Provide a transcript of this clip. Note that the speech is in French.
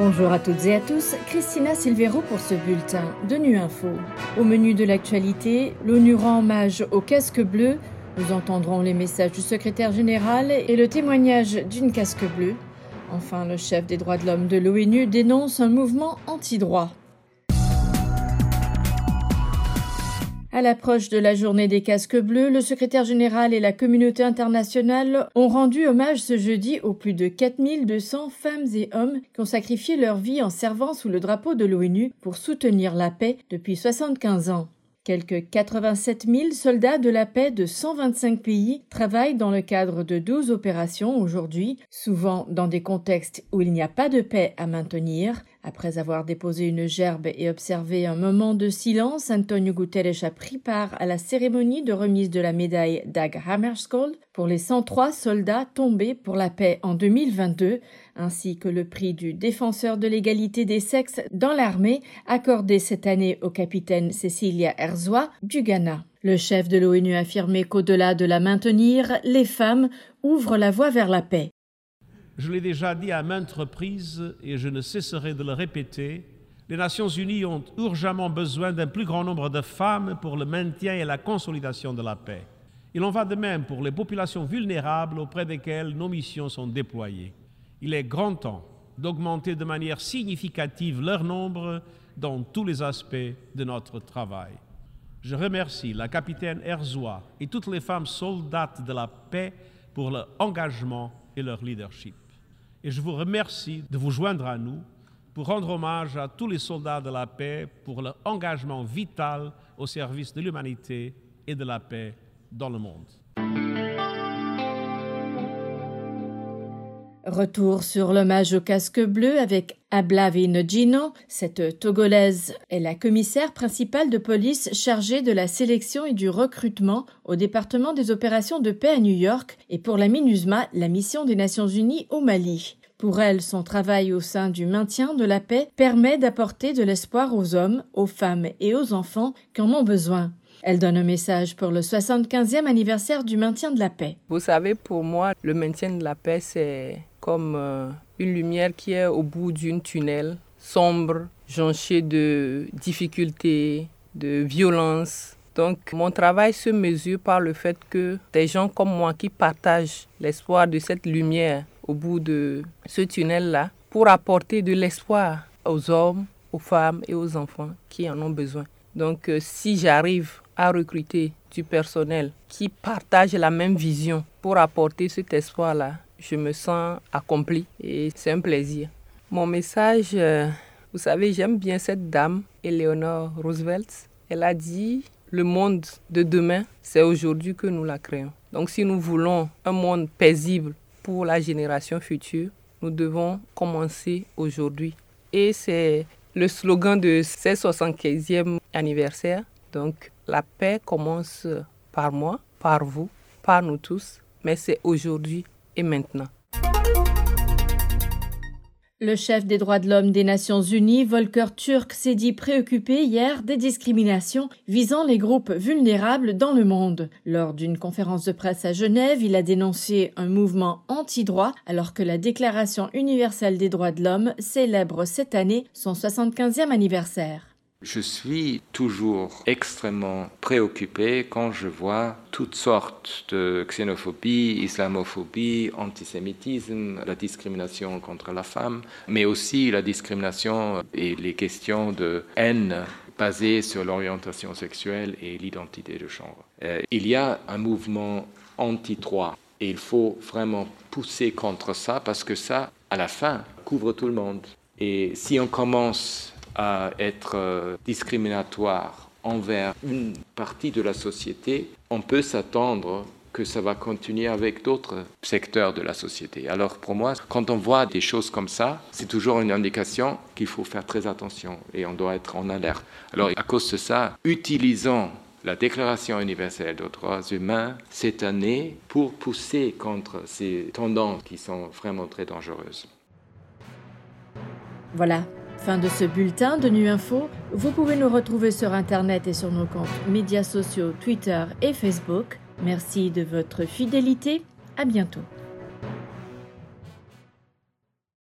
Bonjour à toutes et à tous, Christina Silvero pour ce bulletin de Nu Info. Au menu de l'actualité, l'ONU rend hommage au casque bleu. Nous entendrons les messages du secrétaire général et le témoignage d'une casque bleue. Enfin, le chef des droits de l'homme de l'ONU dénonce un mouvement anti-droit. À l'approche de la journée des casques bleus, le secrétaire général et la communauté internationale ont rendu hommage ce jeudi aux plus de 4200 femmes et hommes qui ont sacrifié leur vie en servant sous le drapeau de l'ONU pour soutenir la paix depuis 75 ans. Quelques 87 000 soldats de la paix de 125 pays travaillent dans le cadre de 12 opérations aujourd'hui, souvent dans des contextes où il n'y a pas de paix à maintenir. Après avoir déposé une gerbe et observé un moment de silence, Antonio Guterres a pris part à la cérémonie de remise de la médaille Dag Hammarskjöld pour les 103 soldats tombés pour la paix en 2022, ainsi que le prix du défenseur de l'égalité des sexes dans l'armée, accordé cette année au capitaine Cecilia Erzoa du Ghana. Le chef de l'ONU a affirmé qu'au-delà de la maintenir, les femmes ouvrent la voie vers la paix. Je l'ai déjà dit à maintes reprises et je ne cesserai de le répéter, les Nations Unies ont urgemment besoin d'un plus grand nombre de femmes pour le maintien et la consolidation de la paix. Il en va de même pour les populations vulnérables auprès desquelles nos missions sont déployées. Il est grand temps d'augmenter de manière significative leur nombre dans tous les aspects de notre travail. Je remercie la capitaine Erzoa et toutes les femmes soldates de la paix pour leur engagement et leur leadership. Et je vous remercie de vous joindre à nous pour rendre hommage à tous les soldats de la paix pour leur engagement vital au service de l'humanité et de la paix dans le monde. Retour sur l'hommage au casque bleu avec Ablavine Gino. Cette Togolaise est la commissaire principale de police chargée de la sélection et du recrutement au département des opérations de paix à New York et pour la MINUSMA, la mission des Nations Unies au Mali. Pour elle, son travail au sein du maintien de la paix permet d'apporter de l'espoir aux hommes, aux femmes et aux enfants qui en ont besoin. Elle donne un message pour le 75e anniversaire du maintien de la paix. Vous savez, pour moi, le maintien de la paix, c'est comme euh, une lumière qui est au bout d'une tunnel sombre, jonché de difficultés, de violence. Donc mon travail se mesure par le fait que des gens comme moi qui partagent l'espoir de cette lumière au bout de ce tunnel-là pour apporter de l'espoir aux hommes, aux femmes et aux enfants qui en ont besoin. Donc euh, si j'arrive à recruter du personnel qui partage la même vision pour apporter cet espoir-là, je me sens accompli et c'est un plaisir. Mon message, euh, vous savez, j'aime bien cette dame, Eleanor Roosevelt. Elle a dit, le monde de demain, c'est aujourd'hui que nous la créons. Donc si nous voulons un monde paisible pour la génération future, nous devons commencer aujourd'hui. Et c'est le slogan de ce 75e anniversaire. Donc la paix commence par moi, par vous, par nous tous, mais c'est aujourd'hui et maintenant. Le chef des droits de l'homme des Nations Unies, Volker Turk, s'est dit préoccupé hier des discriminations visant les groupes vulnérables dans le monde. Lors d'une conférence de presse à Genève, il a dénoncé un mouvement anti-droit alors que la Déclaration universelle des droits de l'homme célèbre cette année son 75e anniversaire. Je suis toujours extrêmement préoccupé quand je vois toutes sortes de xénophobie, islamophobie, antisémitisme, la discrimination contre la femme, mais aussi la discrimination et les questions de haine basées sur l'orientation sexuelle et l'identité de genre. Euh, il y a un mouvement anti-droit et il faut vraiment pousser contre ça parce que ça, à la fin, couvre tout le monde. Et si on commence à être euh, discriminatoire envers une partie de la société, on peut s'attendre que ça va continuer avec d'autres secteurs de la société. Alors pour moi, quand on voit des choses comme ça, c'est toujours une indication qu'il faut faire très attention et on doit être en alerte. Alors à cause de ça, utilisons la Déclaration universelle des droits humains cette année pour pousser contre ces tendances qui sont vraiment très dangereuses. Voilà, Fin de ce bulletin de Nu Info. Vous pouvez nous retrouver sur Internet et sur nos comptes médias sociaux Twitter et Facebook. Merci de votre fidélité. À bientôt.